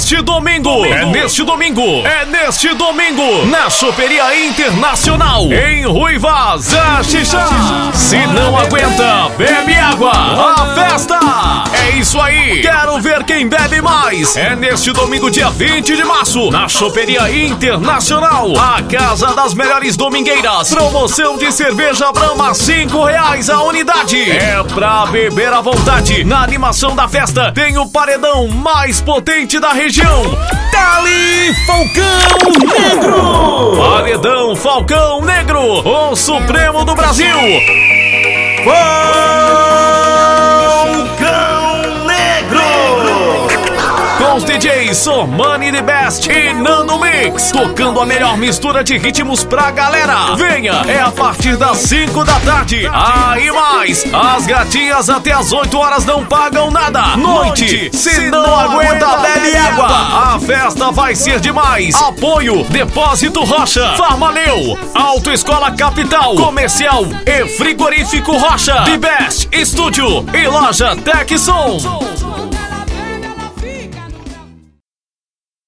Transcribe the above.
neste domingo. É neste domingo. É neste domingo. Na Choperia Internacional. Em Ruivas, a Xixá. Se não aguenta, Ver quem bebe mais. É neste domingo, dia 20 de março. Na Choperia Internacional. A casa das melhores domingueiras. Promoção de cerveja Brahma, cinco reais a unidade. É pra beber à vontade. Na animação da festa tem o paredão mais potente da região. Dali Falcão Negro! Paredão Falcão Negro, o Supremo do Brasil. Falcão DJs Sormani The Best e Nando Mix, tocando a melhor mistura de ritmos pra galera. Venha, é a partir das 5 da tarde. Ah, e mais, as gatinhas até as 8 horas não pagam nada. Noite, se não aguenta, bebe água. A festa vai ser demais. Apoio, Depósito Rocha, Farmaleu, Autoescola Capital, Comercial e Frigorífico Rocha, The Best Estúdio e Loja Tech Som.